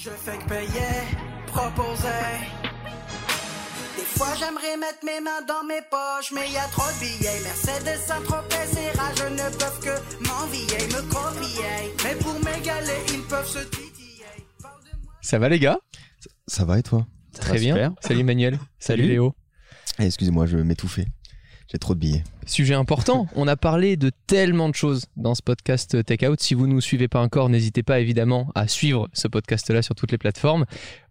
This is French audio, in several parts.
Je fais que payer, proposer. Des fois j'aimerais mettre mes mains dans mes poches, mais y a trop de billets. Mercedes, Saint-Tropez et rageux ne peuvent que m'envier, me copier. Mais pour m'égaler, ils peuvent se titiller. Ça va les gars? Ça va et toi? Très bien. super. Salut Emmanuel. Salut, Salut. Léo. Eh, Excusez-moi, je vais m'étouffer. J'ai trop de billets. Sujet important. On a parlé de tellement de choses dans ce podcast Take Out. Si vous ne nous suivez pas encore, n'hésitez pas évidemment à suivre ce podcast-là sur toutes les plateformes.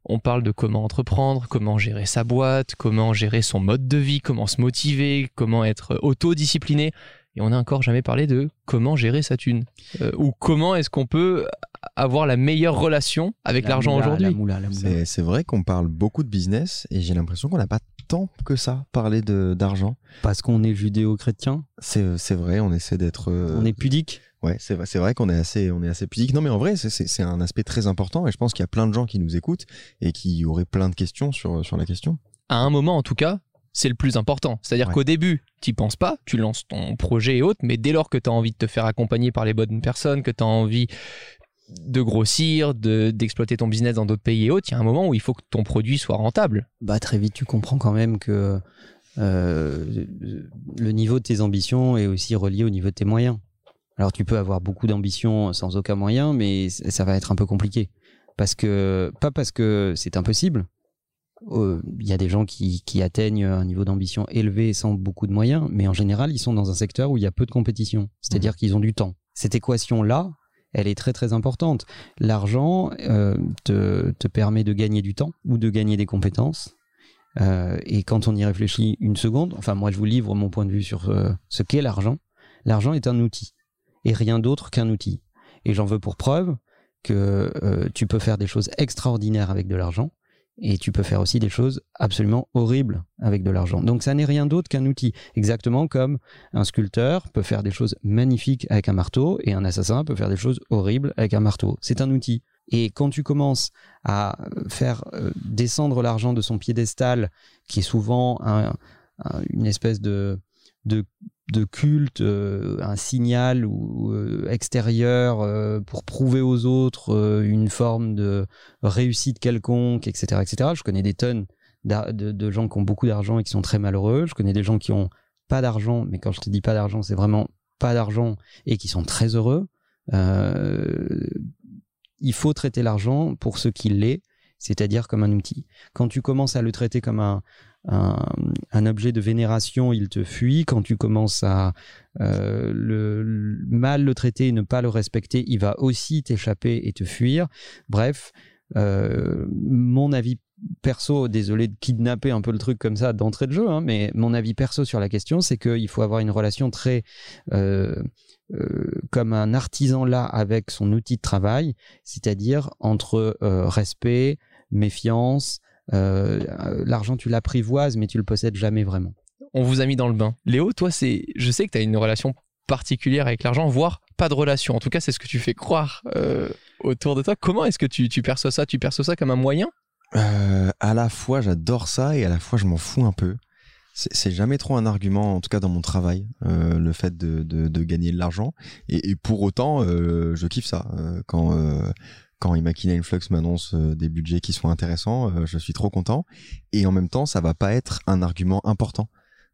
On parle de comment entreprendre, comment gérer sa boîte, comment gérer son mode de vie, comment se motiver, comment être autodiscipliné. Et on n'a encore jamais parlé de comment gérer sa thune. Euh, ou comment est-ce qu'on peut avoir la meilleure relation avec La l'argent La aujourd'hui. moula, la moula. C'est vrai qu'on parle beaucoup de business et j'ai l'impression qu'on n'a pas tant que ça parlé de- d'argent. Parce qu'on est judéo-chrétien, C'est c'est vrai, on essaie d'être. euh, on est pudique. Ouais, c'est vrai, c'est vrai qu'on est assez, on est assez pudique. Non, mais en vrai, c'est- un aspect très important et je pense qu'il y a plein de gens qui nous écoutent et qui auraient plein de questions sur, sur la question. à un moment en tout cas, c'est le plus important. C'est-à-dire Ouais. qu'au début, tu penses pas, tu lances ton projet et autres, mais dès lors que tu as envie de te faire accompagner par les bonnes personnes, que tu as envie de grossir, de- d'exploiter ton business dans d'autres pays et autres, il y a un moment où il faut que ton produit soit rentable. Bah, très vite, tu comprends quand même que euh, le niveau de tes ambitions est aussi relié au niveau de tes moyens. Alors, tu peux avoir beaucoup d'ambitions sans aucun moyen, mais ça va être un peu compliqué. Parce que, pas parce que c'est impossible. Euh, Il y a des gens qui, qui atteignent un niveau d'ambition élevé sans beaucoup de moyens, mais en général, ils sont dans un secteur où il y a peu de compétition. C'est-à-dire qu'ils ont du temps. Cette équation-là, elle est très très importante. L'argent euh, te, permet de gagner du temps ou de gagner des compétences. Euh, et quand on y réfléchit une seconde, enfin moi je vous livre mon point de vue sur euh, ce qu'est l'argent. L'argent est un outil et rien d'autre qu'un outil. Et j'en veux pour preuve que tu peux faire des choses extraordinaires avec de l'argent et tu peux faire aussi des choses absolument horribles avec de l'argent. Donc ça n'est rien d'autre qu'un outil. Exactement comme un sculpteur peut faire des choses magnifiques avec un marteau et un assassin peut faire des choses horribles avec un marteau. C'est un outil. Et quand tu commences à faire euh, descendre l'argent de son piédestal, qui est souvent un- un- une espèce de, de, de culte, euh, un signal ou, euh, extérieur euh, pour prouver aux autres une forme de réussite quelconque, etc., etc. Je connais des tonnes de, de gens qui ont beaucoup d'argent et qui sont très malheureux. Je connais des gens qui ont pas d'argent, mais quand je te dis pas d'argent, c'est vraiment pas d'argent et qui sont très heureux. Il faut traiter l'argent pour ce qu'il est, c'est-à-dire comme un outil. Quand tu commences à le traiter comme un, un, objet de vénération, il te fuit. Quand tu commences à euh, le, mal le traiter et ne pas le respecter, il va aussi t'échapper et te fuir. Bref, euh, mon avis perso, désolé de kidnapper un peu le truc comme ça d'entrée de jeu, hein, mais mon avis perso sur la question, c'est qu'il faut avoir une relation très euh, comme un artisan là avec son outil de travail, c'est-à-dire entre respect, méfiance, euh, l'argent tu l'apprivoises mais tu le possèdes jamais vraiment. On vous a mis dans le bain. Léo, toi, c'est, je sais que tu as une relation particulière avec l'argent, voire pas de relation. En tout cas, c'est ce que tu fais croire euh, autour de toi. Comment est-ce que tu, tu perçois ça? Tu perçois ça comme un moyen? Euh, à la fois, j'adore ça et à la fois, je m'en fous un peu. C'est c'est jamais trop un argument, en tout cas dans mon travail, euh, le fait de, de, de gagner de l'argent. Et, et pour autant, euh, je kiffe ça. Euh, quand euh, quand Imakina Influx m'annonce euh, des budgets qui sont intéressants, euh, je suis trop content. Et en même temps, ça va pas être un argument important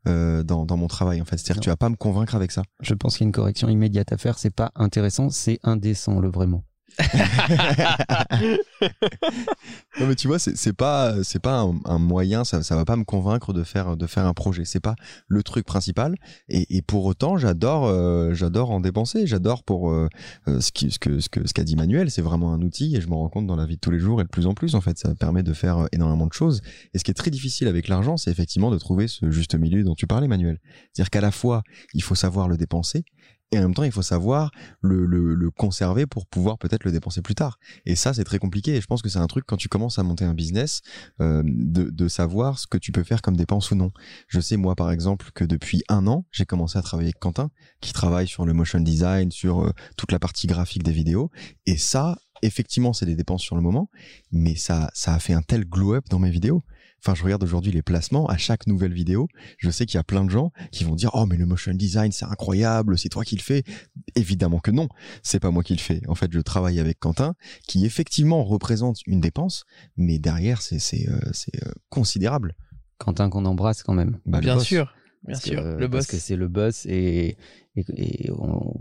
euh, dans, dans mon travail. En fait, c'est-à-dire tu vas pas me convaincre avec ça. Je pense qu'il y a une correction immédiate à faire, c'est pas intéressant, c'est indécent le vrai mot. Non mais tu vois, c'est pas c'est pas un, moyen, ça ça va pas me convaincre de faire de faire un projet. C'est pas le truc principal. Et, pour autant, j'adore euh, j'adore en dépenser. J'adore pour euh, euh, ce qui ce que ce que ce qu'a dit Manuel. C'est vraiment un outil et je me rends compte dans la vie de tous les jours et de plus en plus en fait, ça permet de faire énormément de choses. Et ce qui est très difficile avec l'argent, c'est effectivement de trouver ce juste milieu dont tu parlais, Manuel. C'est-à-dire qu'à la fois il faut savoir le dépenser. Et en même temps, il faut savoir le, le, le conserver pour pouvoir peut-être le dépenser plus tard. Et ça, c'est très compliqué. Et je pense que c'est un truc quand tu commences à monter un business, euh, de, de savoir ce que tu peux faire comme dépense ou non. Je sais, moi, par exemple, que depuis un an, j'ai commencé à travailler avec Quentin, qui travaille sur le motion design, sur euh, toute la partie graphique des vidéos. Et ça, effectivement, c'est des dépenses sur le moment, mais ça, ça a fait un tel glow-up dans mes vidéos. Enfin, je regarde aujourd'hui les placements à chaque nouvelle vidéo. Je sais qu'il y a plein de gens qui vont dire oh mais le motion design c'est incroyable, c'est toi qui le fais. Évidemment que non, c'est pas moi qui le fais. En fait, je travaille avec Quentin qui effectivement représente une dépense, mais derrière c'est c'est euh, c'est euh, considérable. Quentin qu'on embrasse quand même. Bah, Bien boss. sûr, bien Parce sûr. que- le boss. Parce que c'est le boss et, et, et on,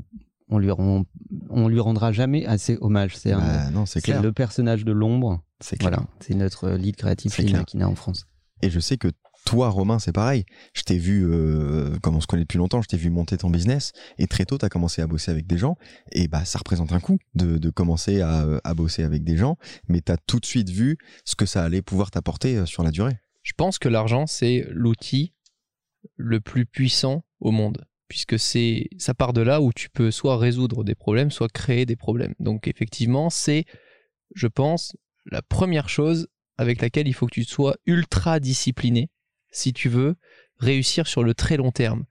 on lui rend- on lui rendra jamais assez hommage. C'est un- Bah, non, c'est c'est clair. le personnage de l'ombre. C'est. Voilà, c'est notre lead créatif. Makina en France. Et je sais que toi, Romain, c'est pareil. Je t'ai vu, euh, comme on se connaît depuis longtemps, je t'ai vu monter ton business et très tôt, tu as commencé à bosser avec des gens. Et bah, ça représente un coût de, de commencer à, à bosser avec des gens, mais tu as tout de suite vu ce que ça allait pouvoir t'apporter euh, sur la durée. Je pense que l'argent, c'est l'outil le plus puissant au monde, puisque c'est ça part de là où tu peux soit résoudre des problèmes, soit créer des problèmes. Donc effectivement, c'est, je pense, la première chose avec laquelle il faut que tu sois ultra discipliné si tu veux réussir sur le très long terme.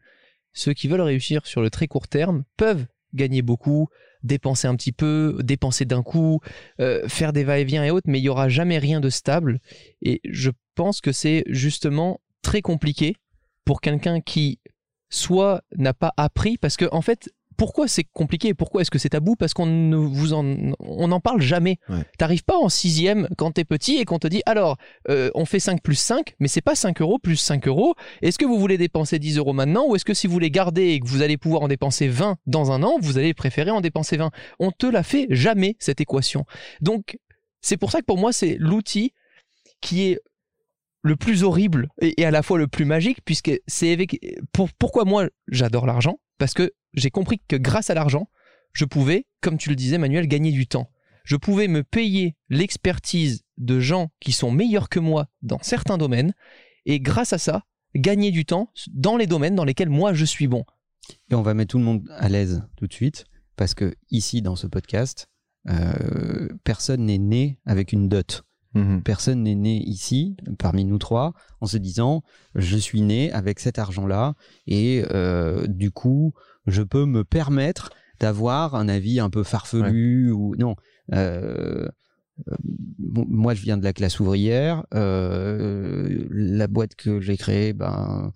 Ceux qui veulent réussir sur le très court terme peuvent gagner beaucoup, dépenser un petit peu, dépenser d'un coup, euh, faire des va-et-vient et autres, mais il n'y aura jamais rien de stable. Et je pense que c'est justement très compliqué pour quelqu'un qui soit n'a pas appris, parce que en fait, pourquoi c'est compliqué Pourquoi est-ce que c'est tabou? Parce qu'on ne vous en, on n'en parle jamais. Ouais. T'arrives pas en sixième quand t'es petit et qu'on te dit alors euh, on fait 5 plus 5, mais c'est pas 5 euros plus 5 euros. Est-ce que vous voulez dépenser 10 euros maintenant ou est-ce que si vous les gardez et que vous allez pouvoir en dépenser 20 dans un an, vous allez préférer en dépenser 20 On te la fait jamais cette équation. Donc c'est pour ça que pour moi c'est l'outil qui est le plus horrible et, à la fois le plus magique puisque c'est pour, pourquoi moi j'adore l'argent? Parce que j'ai compris que grâce à l'argent je pouvais comme tu le disais Manuel gagner du temps. Je pouvais me payer l'expertise de gens qui sont meilleurs que moi dans certains domaines et grâce à ça gagner du temps dans les domaines dans lesquels moi je suis bon. Et on va mettre tout le monde à l'aise tout de suite, parce que ici, dans ce podcast, euh, personne n'est né avec une dot. Personne n'est né ici, parmi nous trois, en se disant je suis né avec cet argent-là et euh, du coup je peux me permettre d'avoir un avis un peu farfelu ou non. Euh, euh, bon, moi, je viens de la classe ouvrière. euh, la boîte que j'ai créée, ben,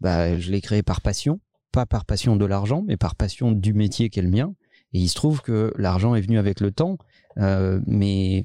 bah, je l'ai créée par passion, pas par passion de l'argent, mais par passion du métier qu'est le mien. Et il se trouve que l'argent est venu avec le temps, mais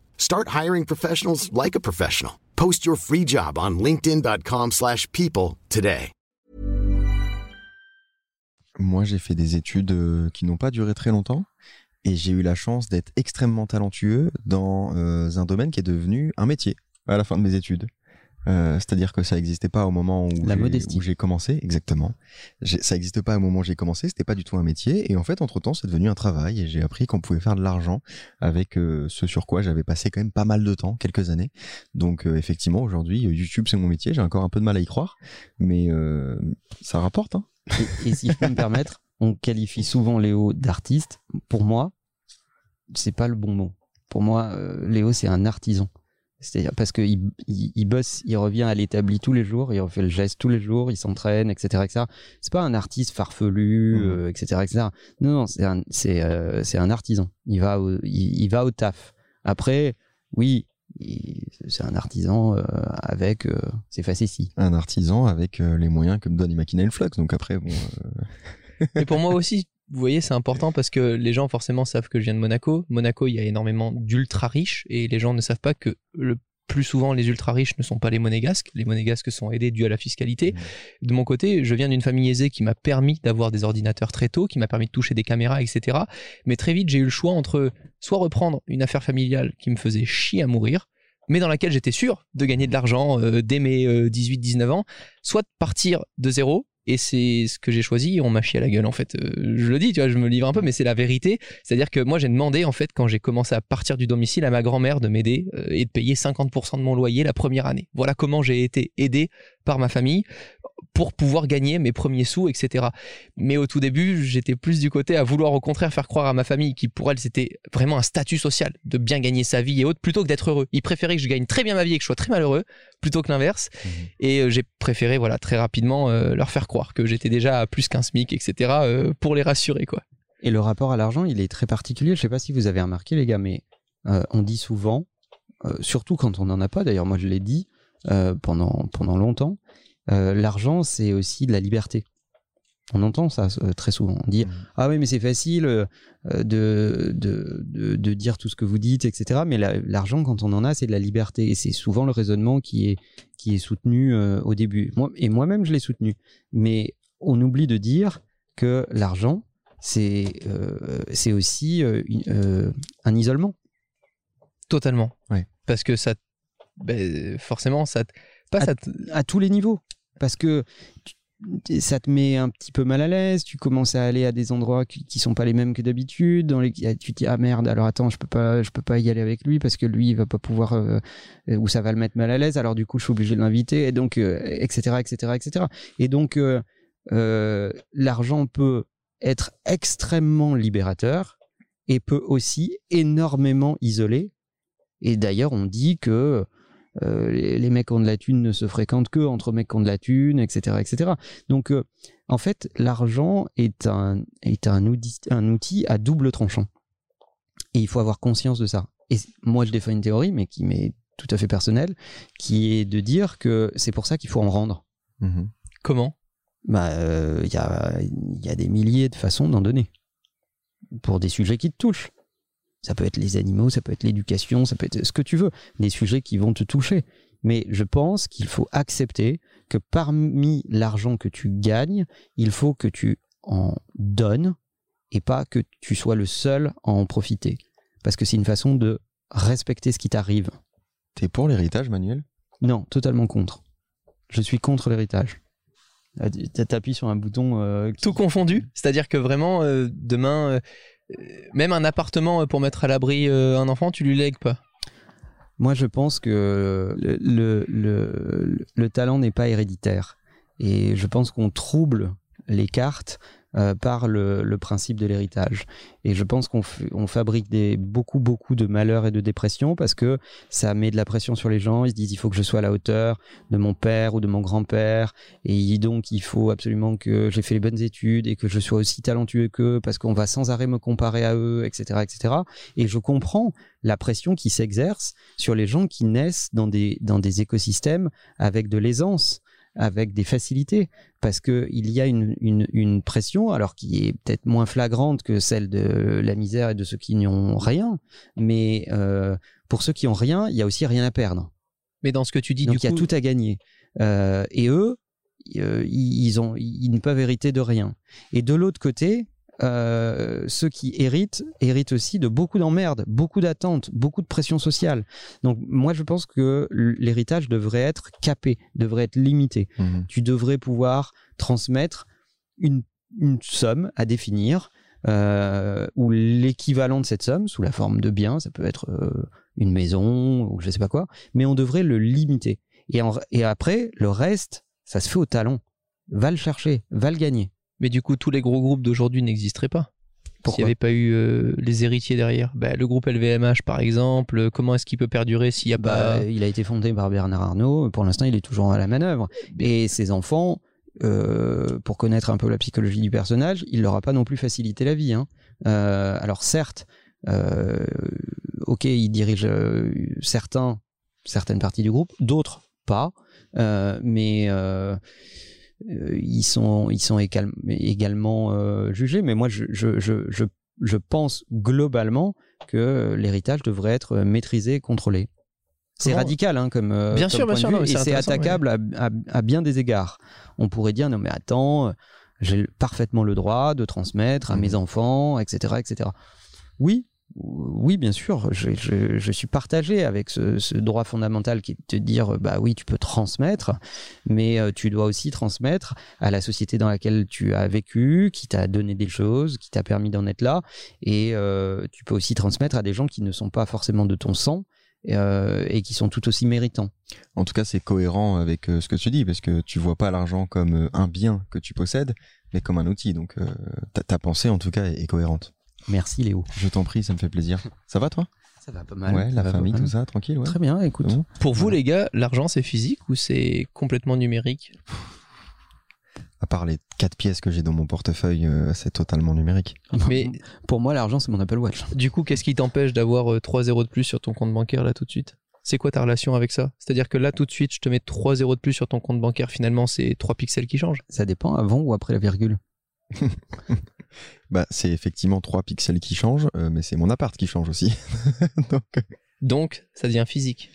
Start hiring professionals like a professional. Post your free job on linkedin.com/people slash people today. Moi, j'ai fait des études euh, qui n'ont pas duré très longtemps et j'ai eu la chance d'être extrêmement talentueux dans euh, un domaine qui est devenu un métier à la fin de mes études. Euh, C'est-à-dire que ça n'existait pas au moment où La j'ai- modestie. où j'ai commencé, exactement. Ça n'existait pas au moment où j'ai commencé, c'était pas du tout un métier. Et en fait, entre-temps, c'est devenu un travail et j'ai appris qu'on pouvait faire de l'argent avec euh, ce sur quoi j'avais passé quand même pas mal de temps, quelques années. Donc euh, effectivement, aujourd'hui, YouTube, c'est mon métier. J'ai encore un peu de mal à y croire, mais ça rapporte. Hein. Et, et si je peux me permettre, on qualifie souvent Léo d'artiste. Pour moi, c'est pas le bon mot. Pour moi, Léo, c'est un artisan. C'est-à-dire parce qu'il il, il bosse, il revient à l'établi tous les jours, il refait le geste tous les jours, il s'entraîne, etc., etc. C'est pas un artiste farfelu, Mhm. euh, etc., etc. Non, non, c'est un, c'est, euh, c'est un artisan. Il va, au, il, il va au taf. Après, oui, il- c'est un artisan euh, avec euh, ses facéties. Un artisan avec euh, les moyens que me donne Imakina Flux. Donc après, bon, euh, Et pour moi aussi, vous voyez, c'est important parce que les gens forcément savent que je viens de Monaco. Monaco, il y a énormément d'ultra riches et les gens ne savent pas que le plus souvent, les ultra riches ne sont pas les monégasques. Les monégasques sont aidés dû à la fiscalité. De mon côté, je viens d'une famille aisée qui m'a permis d'avoir des ordinateurs très tôt, qui m'a permis de toucher des caméras, etc. Mais très vite, j'ai eu le choix entre soit reprendre une affaire familiale qui me faisait chier à mourir, mais dans laquelle j'étais sûr de gagner de l'argent euh, dès mes 18-19 ans, soit de partir de zéro et c'est ce que j'ai choisi on m'a chié à la gueule en fait. Euh, je le dis, tu vois, je me livre un peu, mais c'est la vérité. C'est-à-dire que moi j'ai demandé en fait quand j'ai commencé à partir du domicile à ma grand-mère de m'aider euh, et de payer 50% de mon loyer la première année. Voilà comment j'ai été aidé par ma famille pour pouvoir gagner mes premiers sous, etc. Mais au tout début, j'étais plus du côté à vouloir au contraire faire croire à ma famille qui pour elle c'était vraiment un statut social de bien gagner sa vie et autres plutôt que d'être heureux. Ils préféraient que je gagne très bien ma vie et que je sois très malheureux plutôt que l'inverse. Mhm. Et euh, j'ai préféré voilà très rapidement euh, leur faire croire que j'étais déjà à plus qu'un SMIC, etc. euh, pour les rassurer quoi. Et le rapport à l'argent, il est très particulier. Je sais pas si vous avez remarqué, les gars, mais euh, on dit souvent, surtout quand on n'en a pas, d'ailleurs, moi je l'ai dit pendant, pendant longtemps, euh, l'argent, c'est aussi de la liberté. On entend ça euh, très souvent. On dit Mhm. Ah oui, mais c'est facile euh, de, de, de, de dire tout ce que vous dites, etc. Mais la- l'argent, quand on en a, c'est de la liberté. Et c'est souvent le raisonnement qui est, qui est soutenu au début. Moi, et moi-même, je l'ai soutenu. Mais on oublie de dire que l'argent, c'est c'est aussi une- un isolement. Totalement. Ouais. Parce que ça, ben, forcément, ça, pas Ah, ça. à tous les niveaux. Parce que ça te met un petit peu mal à l'aise, tu commences à aller à des endroits qui, qui sont pas les mêmes que d'habitude, dans les tu te dis ah merde, alors attends, je peux pas je peux pas y aller avec lui parce que lui il va pas pouvoir euh, euh, ou ça va le mettre mal à l'aise, alors du coup je suis obligé de l'inviter et donc etc etc etc. Et donc euh, l'argent peut être extrêmement libérateur et peut aussi énormément isoler. Et d'ailleurs, on dit que euh, les, les mecs qui ont de la thune ne se fréquentent que entre mecs qui ont de la thune, etc. etc. Donc, euh, en fait, l'argent est, un, est un, outil, un outil à double tranchant. Et il faut avoir conscience de ça. Et moi, je défends une théorie, mais qui m'est tout à fait personnelle, qui est de dire que c'est pour ça qu'il faut en rendre. Mhm. Comment? Bah, euh, il y, a, il y a des milliers de façons d'en donner pour des sujets qui te touchent. Ça peut être les animaux, ça peut être l'éducation, ça peut être ce que tu veux, des sujets qui vont te toucher. Mais je pense qu'il faut accepter que parmi l'argent que tu gagnes, il faut que tu en donnes et pas que tu sois le seul à en profiter. Parce que c'est une façon de respecter ce qui t'arrive. T'es pour l'héritage, Manuel? Non, totalement contre. Je suis contre l'héritage. Ah, tu- T'appuies sur un bouton. euh, qui- Tout confondu C'est-à-dire que vraiment, euh, demain, euh, même un appartement euh, pour mettre à l'abri euh, un enfant, tu lui lègues pas? Moi, je pense que le, le talent n'est pas héréditaire. Et je pense qu'on trouble les cartes euh, par le, principe de l'héritage. Et je pense qu'on fabrique beaucoup, beaucoup de malheurs et de dépressions parce que ça met de la pression sur les gens. Ils se disent il faut que je sois à la hauteur de mon père ou de mon grand-père. Et donc, il faut absolument que j'ai fait les bonnes études et que je sois aussi talentueux qu'eux parce qu'on va sans arrêt me comparer à eux, etc., etc. Et je comprends la pression qui s'exerce sur les gens qui naissent dans des écosystèmes avec de l'aisance, avec des facilités, parce qu'il y a une, une, une pression, alors qui est peut-être moins flagrante que celle de la misère et de ceux qui n'ont rien, mais euh, pour ceux qui ont rien, il y a aussi rien à perdre. Mais dans ce que tu dis, Donc du il y a tout à gagner. Euh, et eux, euh, ils, ils ont, ils ne peuvent hériter de rien. Et de l'autre côté, euh, ceux qui héritent héritent aussi de beaucoup d'emmerdes, beaucoup d'attentes, beaucoup de pression sociale. Donc moi je pense que l'héritage devrait être capé, devrait être limité. Mhm. Tu devrais pouvoir transmettre une, une somme à définir euh, ou l'équivalent de cette somme sous la forme de biens, ça peut être euh, une maison ou je sais pas quoi, mais on devrait le limiter. Et, en- et après, le reste, ça se fait au talent. Va le chercher, va le gagner. Mais du coup, tous les gros groupes d'aujourd'hui n'existeraient pas. S'il n'y avait pas eu euh, les héritiers derrière. Bah, le groupe LVMH, par exemple, euh, comment est-ce qu'il peut perdurer s'il n'y a Bah, pas. Il a été fondé par Bernard Arnault. Pour l'instant, il est toujours à la manœuvre. Et ses enfants, euh, pour connaître un peu la psychologie du personnage, il leur a pas non plus facilité la vie. hein. Euh, alors certes, ok, il dirige certains, certaines parties du groupe, d'autres pas. Mais ils sont, ils sont égal- également euh, jugés. Mais moi, je, je, je, je, je pense globalement que l'héritage devrait être maîtrisé et contrôlé. C'est radical hein, comme, euh, Bien comme sûr, bien de sûr, vue, non, et c'est attaquable à, à- à bien des égards. On pourrait dire non mais attends, j'ai parfaitement le droit de transmettre à Mhm. mes enfants, etc., etc. Oui, oui, bien sûr, je, suis partagé avec ce, droit fondamental qui est de te dire, bah oui, tu peux transmettre, mais euh, tu dois aussi transmettre à la société dans laquelle tu as vécu, qui t'a donné des choses, qui t'a permis d'en être là, et euh, tu peux aussi transmettre à des gens qui ne sont pas forcément de ton sang, euh, et qui sont tout aussi méritants. En tout cas, c'est cohérent avec euh, ce que tu dis, parce que tu vois pas l'argent comme euh, un bien que tu possèdes, mais comme un outil. Donc, euh, ta, pensée, en tout cas, est cohérente. Merci Léo. Je t'en prie, ça me fait plaisir. Ça va, toi? Ça va pas mal. Ouais, la famille, tout ça, tranquille, ouais. Très bien, écoute. Bon. Pour vous, les gars, l'argent, c'est physique ou c'est complètement numérique? À part les quatre pièces que j'ai dans mon portefeuille, euh, c'est totalement numérique. Mais Pour moi, l'argent, c'est mon Apple Watch. du coup, qu'est-ce qui t'empêche d'avoir euh, 3 zéros de plus sur ton compte bancaire là tout de suite? C'est quoi ta relation avec ça? C'est-à-dire que là tout de suite, je te mets 3 zéros de plus sur ton compte bancaire, finalement, c'est 3 pixels qui changent. Ça dépend avant ou après la virgule. Bah, c'est effectivement trois pixels qui changent, euh, mais c'est mon appart qui change aussi. Donc, euh, Donc, ça devient physique.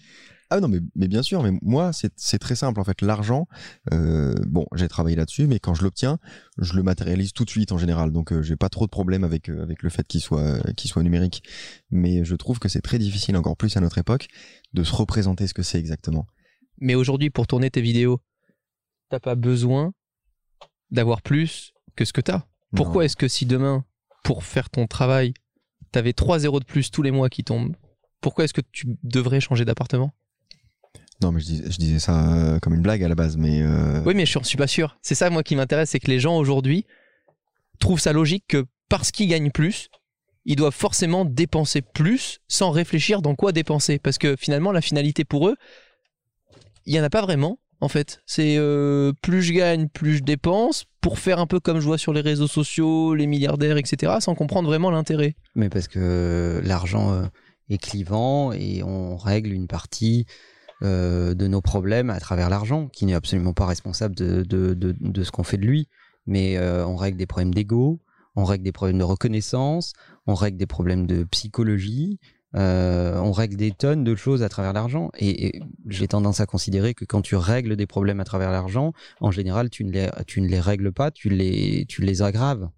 Ah non, mais, mais bien sûr, mais moi, c'est très simple. En fait, l'argent, euh, bon, j'ai travaillé là-dessus, mais quand je l'obtiens, je le matérialise tout de suite en général. Donc, euh, j'ai pas trop de problème avec, euh, avec le fait qu'il soit, qu'il soit numérique. Mais je trouve que c'est très difficile, encore plus à notre époque, de se représenter ce que c'est exactement. Mais aujourd'hui, pour tourner tes vidéos, t'as pas besoin d'avoir plus que ce que t'as. Pourquoi est-ce que si demain, pour faire ton travail, t'avais 3 zéros de plus tous les mois qui tombent, pourquoi est-ce que tu devrais changer d'appartement? Non, mais je, dis- je disais ça euh, comme une blague à la base, mais euh, Oui, mais je suis pas sûr. C'est ça, moi, qui m'intéresse, c'est que les gens aujourd'hui trouvent ça logique que parce qu'ils gagnent plus, ils doivent forcément dépenser plus sans réfléchir dans quoi dépenser. Parce que finalement, la finalité pour eux, il y en a pas vraiment. En fait, c'est euh, plus je gagne, plus je dépense pour faire un peu comme je vois sur les réseaux sociaux, les milliardaires, etc., sans comprendre vraiment l'intérêt. Mais parce que l'argent euh, est clivant et on règle une partie euh, de nos problèmes à travers l'argent, qui n'est absolument pas responsable de, de, de, ce qu'on fait de lui. Mais euh, on règle des problèmes d'ego, on règle des problèmes de reconnaissance, on règle des problèmes de psychologie, euh, on règle des tonnes de choses à travers l'argent. Et, et j'ai tendance à considérer que quand tu règles des problèmes à travers l'argent, en général, tu ne les, tu ne les règles pas, tu les, tu les aggraves.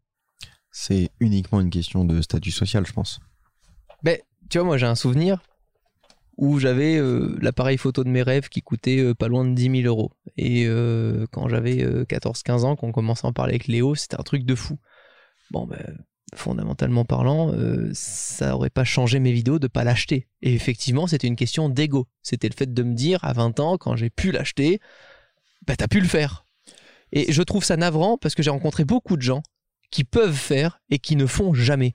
c'est uniquement une question de statut social, je pense. Ben, tu vois, moi j'ai un souvenir où j'avais euh, l'appareil photo de mes rêves qui coûtait euh, pas loin de 10 000 euros. Et euh, quand j'avais 14-15 ans, qu'on commençait à en parler avec Léo, c'était un truc de fou. Bon, ben, fondamentalement parlant, euh, ça aurait pas changé mes vidéos de pas l'acheter. Et effectivement, c'était une question d'ego. C'était le fait de me dire à 20 ans, quand j'ai pu l'acheter, bah t'as pu le faire. Et je trouve ça navrant parce que j'ai rencontré beaucoup de gens qui peuvent faire et qui ne font jamais.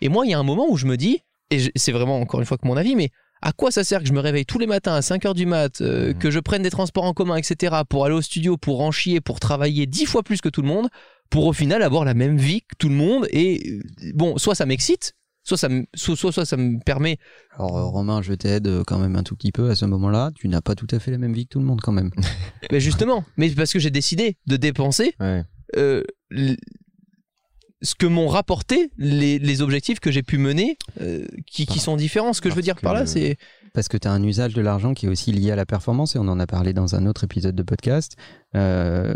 Et moi, il y a un moment où je me dis, et c'est vraiment encore une fois que mon avis, mais à quoi ça sert que je me réveille tous les matins à 5h du mat, euh, Mhm. que je prenne des transports en commun, etc., pour aller au studio, pour en chier, pour travailler dix fois plus que tout le monde, pour au final avoir la même vie que tout le monde. Et euh, bon, soit ça m'excite, soit ça me, soit, soit, soit ça me permet. Alors euh, Romain, je t'aide euh, quand même un tout petit peu à ce moment-là. Tu n'as pas tout à fait la même vie que tout le monde quand même. Mais justement, mais parce que j'ai décidé de dépenser Ouais. euh, ce que m'ont rapporté les, les objectifs que j'ai pu mener, euh, qui, qui sont différents. Ce que je veux dire par là, c'est Parce que tu as un usage de l'argent qui est aussi lié à la performance et on en a parlé dans un autre épisode de podcast. Euh,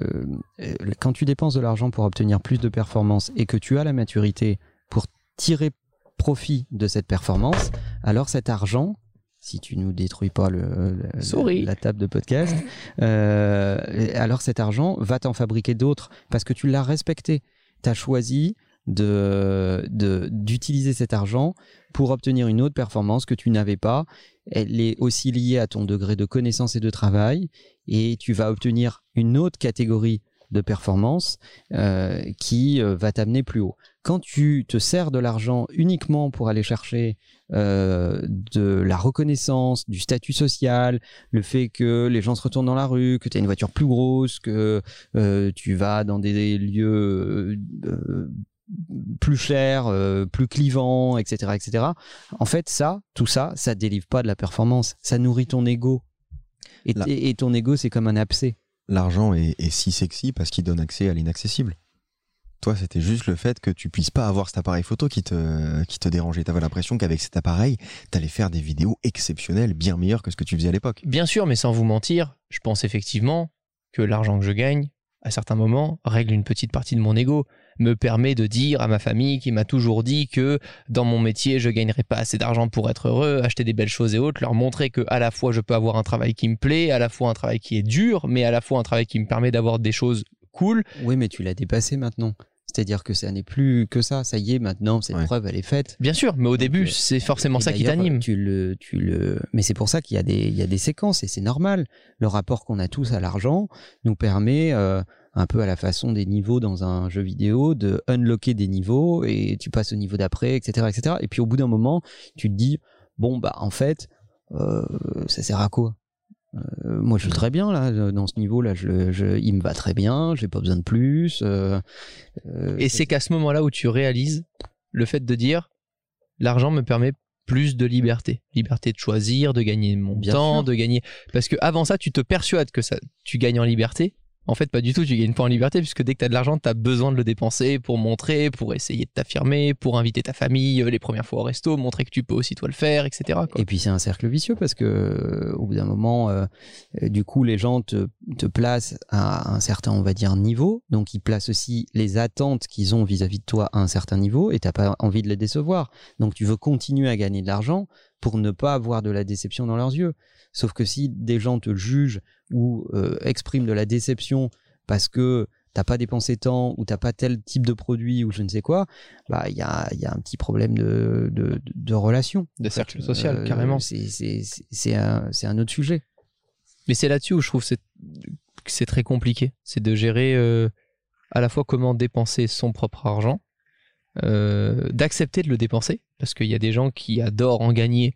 quand tu dépenses de l'argent pour obtenir plus de performance et que tu as la maturité pour tirer profit de cette performance, alors cet argent, si tu nous détruis pas le, le- Sorry. la table de podcast, euh, alors cet argent va t'en fabriquer d'autres parce que tu l'as respecté. Tu as choisi d'utiliser cet argent pour obtenir une autre performance que tu n'avais pas. Elle est aussi liée à ton degré de connaissance et de travail et tu vas obtenir une autre catégorie de performance euh, qui euh, va t'amener plus haut. Quand tu te sers de l'argent uniquement pour aller chercher euh, de la reconnaissance, du statut social, le fait que les gens se retournent dans la rue, que tu as une voiture plus grosse, que euh, tu vas dans des lieux euh, plus chers, plus clivants, etc., etc. En fait, ça, tout ça, ça délivre pas de la performance. Ça nourrit ton ego. Et, Là. et- et ton ego, c'est comme un abcès. L'argent est, si sexy parce qu'il donne accès à l'inaccessible. Toi, c'était juste le fait que tu puisses pas avoir cet appareil photo qui te, qui te dérangeait. T'avais l'impression qu'avec cet appareil, t'allais faire des vidéos exceptionnelles, bien meilleures que ce que tu faisais à l'époque. bien sûr, mais sans vous mentir, je pense effectivement que l'argent que je gagne, à certains moments, règle une petite partie de mon ego. Me permet de dire à ma famille qui m'a toujours dit que dans mon métier je gagnerais pas assez d'argent pour être heureux, acheter des belles choses et autres, leur montrer que à la fois je peux avoir un travail qui me plaît, à la fois un travail qui est dur, mais à la fois un travail qui me permet d'avoir des choses cool. Oui, mais tu l'as dépassé maintenant. C'est-à-dire que ça n'est plus que ça. Ça y est, maintenant, cette Ouais. preuve, elle est faite. Bien sûr, mais au début euh, c'est forcément ça qui t'anime. Tu le, tu le, mais c'est pour ça qu'il y a des, il y a des séquences et c'est normal. Le rapport qu'on a tous à l'argent nous permet, euh, un peu à la façon des niveaux dans un jeu vidéo, de unlocker des niveaux et tu passes au niveau d'après, etc., etc. Et puis au bout d'un moment, tu te dis, bon bah en fait, euh, ça sert à quoi? Euh, moi, je suis très bien là dans ce niveau-là. Je, il me va très bien. J'ai pas besoin de plus. euh, euh, Et c'est qu'à ce moment-là où tu réalises le fait de dire l'argent me permet plus de liberté, liberté de choisir, de gagner mon Bien temps, sûr. de gagner parce que avant ça tu te persuades que ça tu gagnes en liberté. En fait, pas du tout, tu gagnes pas en liberté puisque dès que tu as de l'argent, tu as besoin de le dépenser pour montrer, pour essayer de t'affirmer, pour inviter ta famille euh, les premières fois au resto, montrer que tu peux aussi toi le faire, etc. Et puis c'est un cercle vicieux parce que euh, au bout d'un moment, euh, du coup, les gens te, placent à un certain, on va dire, niveau. Donc ils placent aussi les attentes qu'ils ont vis-à-vis de toi à un certain niveau et t'as pas envie de les décevoir. Donc tu veux continuer à gagner de l'argent pour ne pas avoir de la déception dans leurs yeux. Sauf que si des gens te jugent ou euh, expriment de la déception parce que t'as pas dépensé tant ou t'as pas tel type de produit ou je ne sais quoi, bah il y a, il y a un petit problème de, de, de relation. De fait. cercle social, Euh, carrément. C'est un, autre sujet. Mais c'est là-dessus où je trouve que c'est très compliqué. C'est de gérer euh, à la fois comment dépenser son propre argent, euh, d'accepter de le dépenser, parce qu'il y a des gens qui adorent en gagner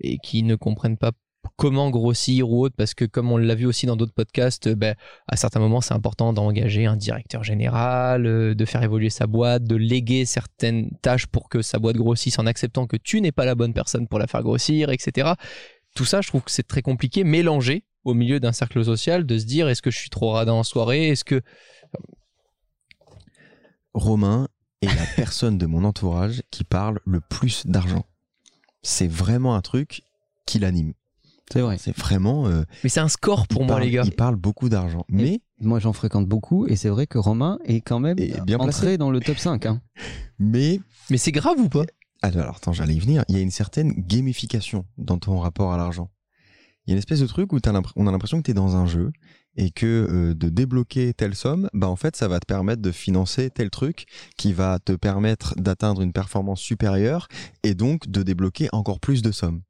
et qui ne comprennent pas comment grossir ou autre, parce que comme on l'a vu aussi dans d'autres podcasts, euh, ben, à certains moments c'est important d'engager un directeur général, euh, de faire évoluer sa boîte, de léguer certaines tâches pour que sa boîte grossisse en acceptant que tu n'es pas la bonne personne pour la faire grossir, etc. Tout ça, je trouve que c'est très compliqué, mélangé au milieu d'un cercle social, de se dire est-ce que je suis trop radin en soirée, est-ce que Romain est la personne de mon entourage qui parle le plus d'argent. C'est vraiment un truc qui l'anime. C'est vrai. C'est vraiment. euh, mais c'est un score pour moi parle- les gars. Il parle beaucoup d'argent. Mais, Moi, j'en fréquente beaucoup et c'est vrai que Romain est quand même bien entré placé. dans le top 5. Hein. mais Mais c'est grave ou pas? Alors, alors, attends, j'allais y venir. Il y a une certaine gamification dans ton rapport à l'argent. Il y a une espèce de truc où on a l'impression que tu es dans un jeu et que euh, de débloquer telle somme, bah en fait, ça va te permettre de financer tel truc qui va te permettre d'atteindre une performance supérieure et donc de débloquer encore plus de sommes.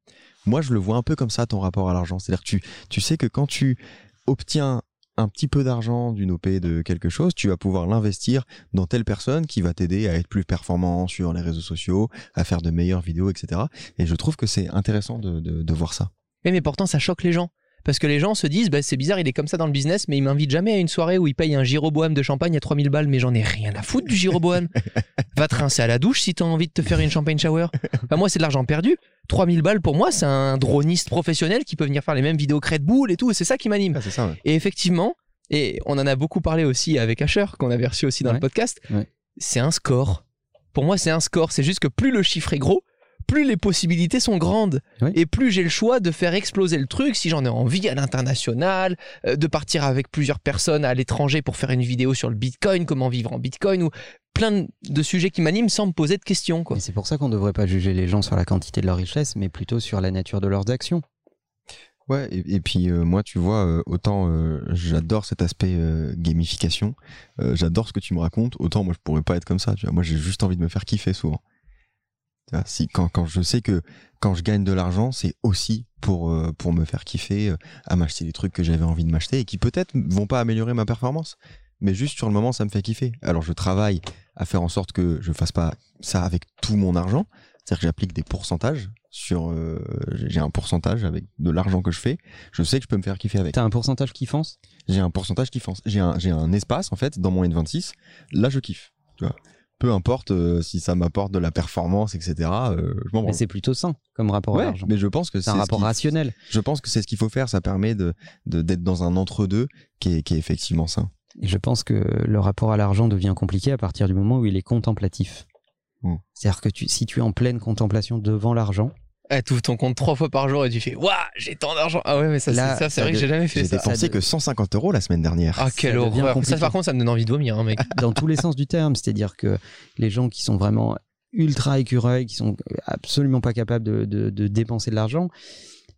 Moi, je le vois un peu comme ça, ton rapport à l'argent. C'est-à-dire que tu, tu sais que quand tu obtiens un petit peu d'argent d'une OP de quelque chose, tu vas pouvoir l'investir dans telle personne qui va t'aider à être plus performant sur les réseaux sociaux, à faire de meilleures vidéos, etc. Et je trouve que c'est intéressant de, de, voir ça. Mais pourtant ça choque les gens. Parce que les gens se disent, bah, c'est bizarre, il est comme ça dans le business, mais il m'invite jamais à une soirée où il paye un gyroboam de champagne à 3000 balles, mais j'en ai rien à foutre du gyroboam. Va te rincer à la douche si t'as envie de te faire une champagne shower. Enfin, moi, c'est de l'argent perdu. 3000 balles pour moi, c'est un droniste professionnel qui peut venir faire les mêmes vidéos Red Bull et tout, et c'est ça qui m'anime. Ah, c'est ça, ouais. Et effectivement, et on en a beaucoup parlé aussi avec Asher, qu'on avait reçu aussi dans Ouais. le podcast, Ouais. c'est un score. Pour moi, c'est un score. C'est juste que plus le chiffre est gros, plus les possibilités sont grandes. Et plus j'ai le choix de faire exploser le truc si j'en ai envie à l'international, euh, de partir avec plusieurs personnes à l'étranger pour faire une vidéo sur le bitcoin, comment vivre en bitcoin, ou plein de- de sujets qui m'animent sans me poser de questions. Quoi. C'est pour ça qu'on ne devrait pas juger les gens sur la quantité de leur richesse, mais plutôt sur la nature de leurs actions. Ouais, et, et puis euh, moi, tu vois, euh, autant euh, j'adore cet aspect euh, gamification, euh, j'adore ce que tu me racontes, autant moi je pourrais pas être comme ça. Tu vois, moi j'ai juste envie de me faire kiffer souvent. Si quand, quand je sais que quand je gagne de l'argent, c'est aussi pour euh, pour me faire kiffer, euh, à m'acheter des trucs que j'avais envie de m'acheter et qui peut-être vont pas améliorer ma performance, mais juste sur le moment ça me fait kiffer. Alors je travaille à faire en sorte que je fasse pas ça avec tout mon argent, c'est-à-dire que j'applique des pourcentages sur euh, j'ai un pourcentage avec de l'argent que je fais. Je sais que je peux me faire kiffer avec. T'as un pourcentage qui fonce? J'ai un pourcentage qui fonce. J'ai un j'ai un espace en fait dans mon N26 là je kiffe tu vois peu importe euh, si ça m'apporte de la performance etc euh, je m'en Mais c'est plutôt sain comme rapport à l'argent. mais je pense que C'est un rapport rationnel. je pense que c'est ce qu'il faut faire ça permet de d'être dans un entre deux qui est qui est effectivement sain Et je pense que le rapport à l'argent devient compliqué à partir du moment où il est contemplatif. Mm. C'est-à-dire que tu, si tu es en pleine contemplation devant l'argent, Ah, tu ouvres ton compte trois fois par jour et tu fais Waouh, j'ai tant d'argent. Ah ouais, mais ça, Là, c'est- ça, c'est ça vrai que j'ai jamais fait J'ai ça. dépensé Ça de- que 150 euros la semaine dernière. Ah, quelle devient horreur. Ça, compliqué. par contre, ça me donne envie de vomir, hein, mec. dans tous les sens du terme. C'est-à-dire que les gens qui sont vraiment ultra écureuils, qui sont absolument pas capables de, de- de dépenser de l'argent,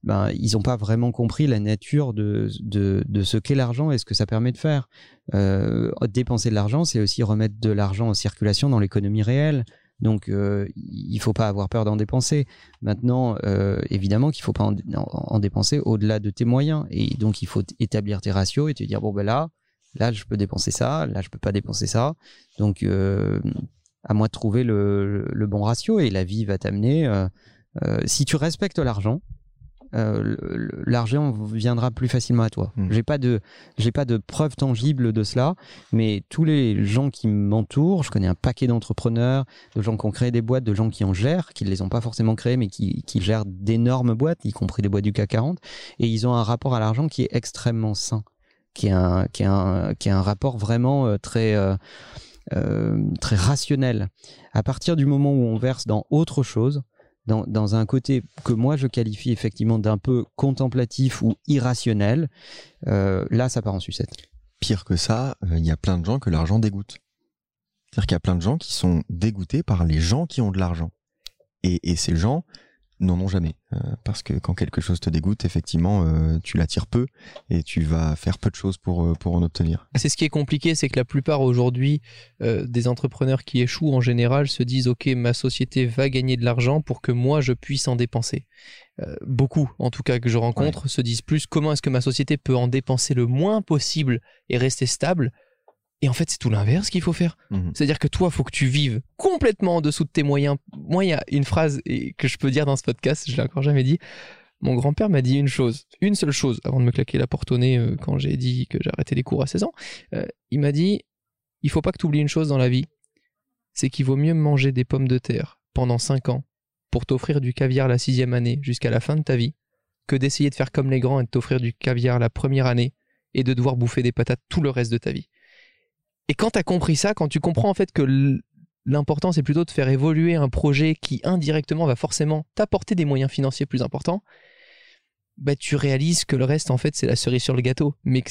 ben, ils n'ont pas vraiment compris la nature de, de, de ce qu'est l'argent et ce que ça permet de faire. Euh, dépenser de l'argent, c'est aussi remettre de l'argent en circulation dans l'économie réelle. Donc, euh, il faut pas avoir peur d'en dépenser. Maintenant, euh, évidemment qu'il faut pas en, en- en dépenser au-delà de tes moyens. Et donc, il faut établir tes ratios et te dire bon ben là, là je peux dépenser ça, là je peux pas dépenser ça. Donc, euh, à moi de trouver le, le bon ratio et la vie va t'amener. euh, si tu respectes l'argent, euh, l'argent viendra plus facilement à toi. Mm. J'ai pas de, j'ai pas de preuves tangibles de cela, mais tous les gens qui m'entourent, je connais un paquet d'entrepreneurs, de gens qui ont créé des boîtes, de gens qui en gèrent, qui ne les ont pas forcément créées, mais qui, qui gèrent d'énormes boîtes, y compris des boîtes du CAC 40, et ils ont un rapport à l'argent qui est extrêmement sain, qui est un, qui est un, qui est un rapport vraiment euh, très, euh, euh, très rationnel. À partir du moment où on verse dans autre chose, dans, un côté que moi je qualifie effectivement d'un peu contemplatif ou irrationnel, euh, là ça part en sucette. Pire que ça, euh, il y a plein de gens que l'argent dégoûte. C'est-à-dire qu'il y a plein de gens qui sont dégoûtés par les gens qui ont de l'argent. Et ces gens n'en ont jamais. Euh, parce que quand quelque chose te dégoûte, effectivement, euh, tu l'attires peu et tu vas faire peu de choses pour, euh, pour en obtenir. C'est ce qui est compliqué, c'est que la plupart aujourd'hui euh, des entrepreneurs qui échouent en général se disent ok ma société va gagner de l'argent pour que moi je puisse en dépenser. Beaucoup en tout cas que je rencontre se disent plus comment est-ce que ma société peut en dépenser le moins possible et rester stable. Et en fait c'est tout l'inverse qu'il faut faire. Mhm. C'est-à-dire que toi, faut que tu vives complètement en dessous de tes moyens. Moi, il y a une phrase que je peux dire dans ce podcast, je l'ai encore jamais dit. Mon grand-père m'a dit une chose, une seule chose, avant de me claquer la porte au nez euh, quand j'ai dit que j'arrêtais les cours à 16 ans. Euh, il m'a dit, il faut pas que tu oublies une chose dans la vie, c'est qu'il vaut mieux manger des pommes de terre pendant 5 ans pour t'offrir du caviar la sixième année jusqu'à la fin de ta vie, que d'essayer de faire comme les grands et de t'offrir du caviar la première année et de devoir bouffer des patates tout le reste de ta vie. Et quand tu as compris ça, quand tu comprends en fait que l'important c'est plutôt de faire évoluer un projet qui indirectement va forcément t'apporter des moyens financiers plus importants, bah tu réalises que le reste en fait c'est la cerise sur le gâteau. Mais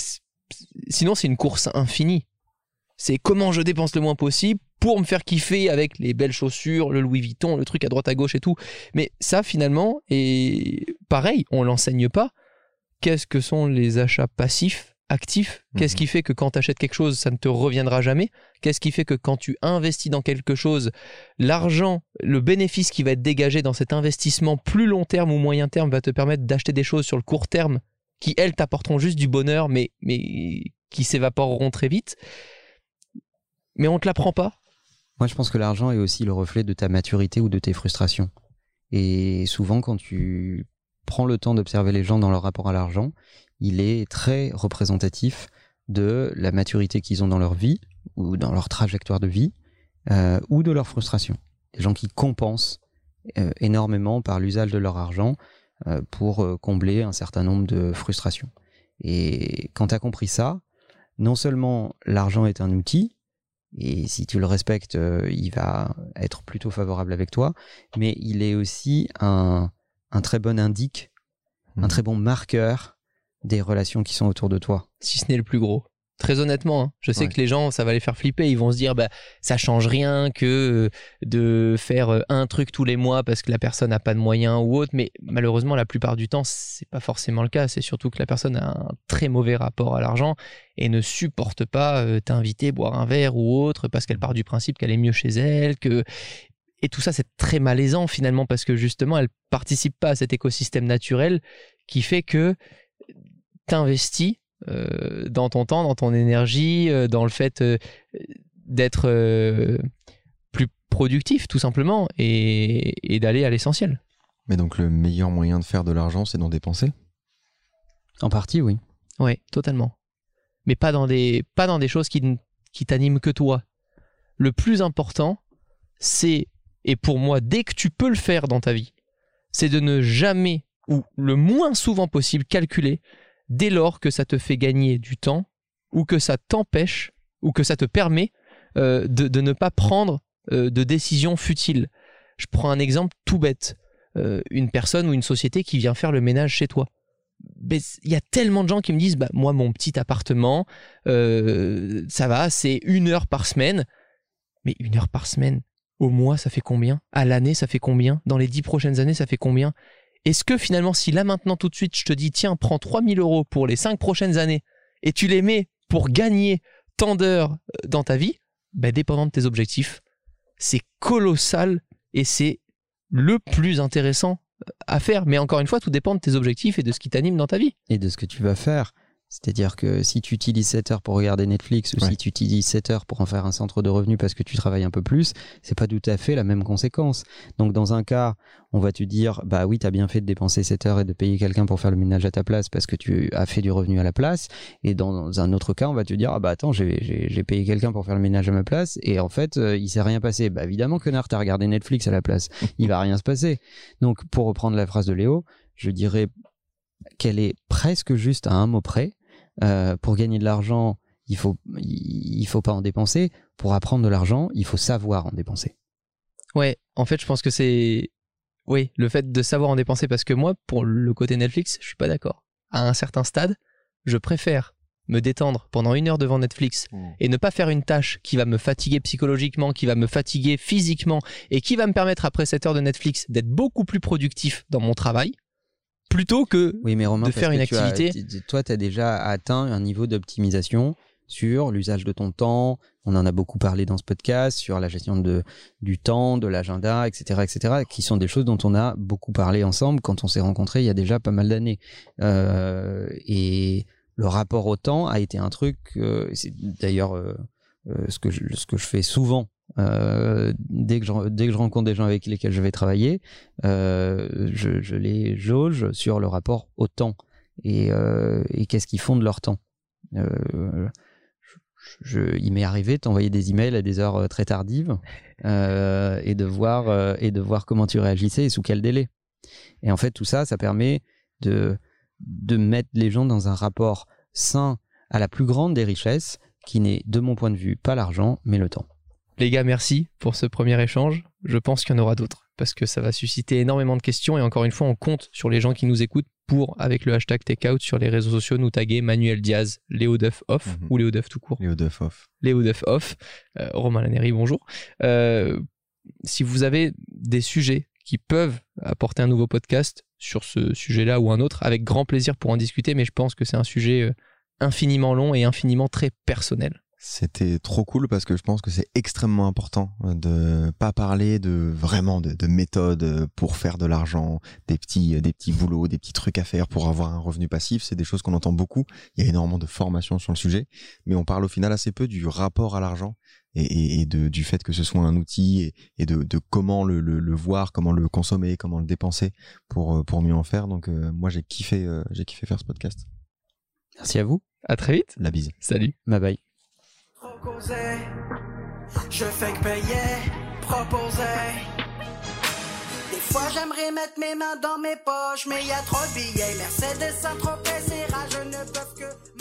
sinon c'est une course infinie. C'est comment je dépense le moins possible pour me faire kiffer avec les belles chaussures, le Louis Vuitton, le truc à droite à gauche et tout. Mais ça finalement, et pareil, on l'enseigne pas. Qu'est-ce que sont les achats passifs actifs Qu'est-ce Mhm. qui fait que quand tu achètes quelque chose, ça ne te reviendra jamais? Qu'est-ce qui fait que quand tu investis dans quelque chose, l'argent, le bénéfice qui va être dégagé dans cet investissement plus long terme ou moyen terme va te permettre d'acheter des choses sur le court terme qui, elles, t'apporteront juste du bonheur, mais, mais qui s'évaporeront très vite? Mais on te l'apprend pas? Moi, je pense que l'argent est aussi le reflet de ta maturité ou de tes frustrations. Et souvent, quand tu prends le temps d'observer les gens dans leur rapport à l'argent, il est très représentatif de la maturité qu'ils ont dans leur vie ou dans leur trajectoire de vie euh, ou de leur frustration. Des gens qui compensent euh, énormément par l'usage de leur argent euh, pour combler un certain nombre de frustrations. Et quand tu as compris ça, non seulement l'argent est un outil, et si tu le respectes, il va être plutôt favorable avec toi, mais il est aussi un, un très bon indique, un Mhm. très bon marqueur des relations qui sont autour de toi. si ce n'est le plus gros. Très honnêtement, hein, je sais Ouais. que les gens, ça va les faire flipper. Ils vont se dire, bah, ça change rien que euh, de faire euh, un truc tous les mois parce que la personne n'a pas de moyens ou autre. Mais malheureusement, la plupart du temps, c'est pas forcément le cas. C'est surtout que la personne a un très mauvais rapport à l'argent et ne supporte pas euh, t'inviter boire un verre ou autre parce qu'elle part du principe qu'elle est mieux chez elle, que et tout ça, c'est très malaisant finalement parce que justement, elle participe pas à cet écosystème naturel qui fait que t'investis euh, dans ton temps, dans ton énergie, euh, dans le fait euh, d'être euh, plus productif tout simplement et, et d'aller à l'essentiel. Mais donc le meilleur moyen de faire de l'argent, c'est d'en dépenser? En partie, oui. Oui, totalement. Mais pas dans des, pas dans des choses qui, qui t'animent que toi. Le plus important, c'est, et pour moi, dès que tu peux le faire dans ta vie, c'est de ne jamais, ou le moins souvent possible, calculer dès lors que ça te fait gagner du temps, ou que ça t'empêche, ou que ça te permet euh, de, ne pas prendre euh, de décisions futiles. Je prends un exemple tout bête. euh, une personne ou une société qui vient faire le ménage chez toi. Il y a tellement de gens qui me disent, bah, moi, mon petit appartement, ça va, c'est une heure par semaine. Mais une heure par semaine, au mois, ça fait combien? À l'année, ça fait combien? Dans les dix prochaines années, ça fait combien? Est-ce que finalement, si là maintenant tout de suite, je te dis, tiens, prends 3000 euros pour les cinq prochaines années et tu les mets pour gagner tant d'heures euh, dans ta vie, bah, dépendant de tes objectifs, c'est colossal et c'est le plus intéressant euh, à faire. Mais encore une fois, tout dépend de tes objectifs et de ce qui t'anime dans ta vie. Et de ce que tu vas faire. C'est-à-dire que si tu utilises 7 heures pour regarder Netflix ou Ouais. si tu utilises 7 heures pour en faire un centre de revenus parce que tu travailles un peu plus, c'est pas tout à fait la même conséquence. Donc dans un cas, on va te dire bah oui, tu as bien fait de dépenser 7 heures et de payer quelqu'un pour faire le ménage à ta place parce que tu as fait du revenu à la place et dans un autre cas, on va te dire ah bah attends, j'ai- payé quelqu'un pour faire le ménage à ma place et en fait, euh, il s'est rien passé. Bah évidemment connard, t'as regardé Netflix à la place. Il va rien se passer. Donc pour reprendre la phrase de Léo, je dirais qu'elle est presque juste à un mot près. Euh, pour gagner de l'argent, il faut il faut pas en dépenser. Pour apprendre de l'argent, il faut savoir en dépenser. Ouais, en fait, je pense que c'est. Oui, le fait de savoir en dépenser, parce que moi, pour le côté Netflix, je suis pas d'accord. À un certain stade, je préfère me détendre pendant une heure devant Netflix et ne pas faire une tâche qui va me fatiguer psychologiquement, qui va me fatiguer physiquement et qui va me permettre après cette heure de Netflix d'être beaucoup plus productif dans mon travail, plutôt que Oui, mais Romain, de faire une as- activité. toi, tu as déjà atteint un niveau d'optimisation sur l'usage de ton temps. On en a beaucoup parlé dans ce podcast sur la gestion de du temps, de l'agenda, etc., etc., qui sont des choses dont on a beaucoup parlé ensemble quand on s'est rencontrés il y a déjà pas mal d'années. Euh, et le rapport au temps a été un truc. euh, c'est d'ailleurs euh, euh, ce que je, ce que je fais souvent. Euh, dès que je, dès que je rencontre des gens avec lesquels je vais travailler, euh, je, je les jauge sur le rapport au temps et, euh, et qu'est-ce qu'ils font de leur temps. Je, il m'est arrivé de t'envoyer des emails à des heures très tardives et de voir et de voir comment tu réagissais et sous quel délai. Et en fait, tout ça, ça permet de de mettre les gens dans un rapport sain à la plus grande des richesses, qui n'est, de mon point de vue, pas l'argent, mais le temps. Les gars, merci pour ce premier échange. Je pense qu'il y en aura d'autres parce que ça va susciter énormément de questions et encore une fois, on compte sur les gens qui nous écoutent pour, avec le hashtag takeout sur les réseaux sociaux, nous taguer Manuel Diaz, Léo Duff off Mhm. ou Léo Duff tout court. Léo Duff off. Léo Duff off, euh, Romain Laneri, bonjour. Euh, si vous avez des sujets qui peuvent apporter un nouveau podcast sur ce sujet-là ou un autre, avec grand plaisir pour en discuter, mais je pense que c'est un sujet euh, infiniment long et infiniment très personnel. C'était trop cool parce que je pense que c'est extrêmement important euh, de pas parler de vraiment de, de méthodes euh, pour faire de l'argent, des petits des petits boulots, des petits trucs à faire pour avoir un revenu passif. C'est des choses qu'on entend beaucoup. Il y a énormément de formations sur le sujet, mais on parle au final assez peu du rapport à l'argent et, et, et de, du fait que ce soit un outil et, et de, de comment le, le, le voir, comment le consommer, comment le dépenser pour euh, pour mieux en faire. Donc euh, moi j'ai kiffé euh, j'ai kiffé faire ce podcast. Merci à vous. À très vite. La bise. Salut. Bye bye. Je fais que payer, proposer. Des fois j'aimerais mettre mes mains dans mes poches, mais y a trop de billets. Mercedes Saint-Tropez, rats, je ne peuvent que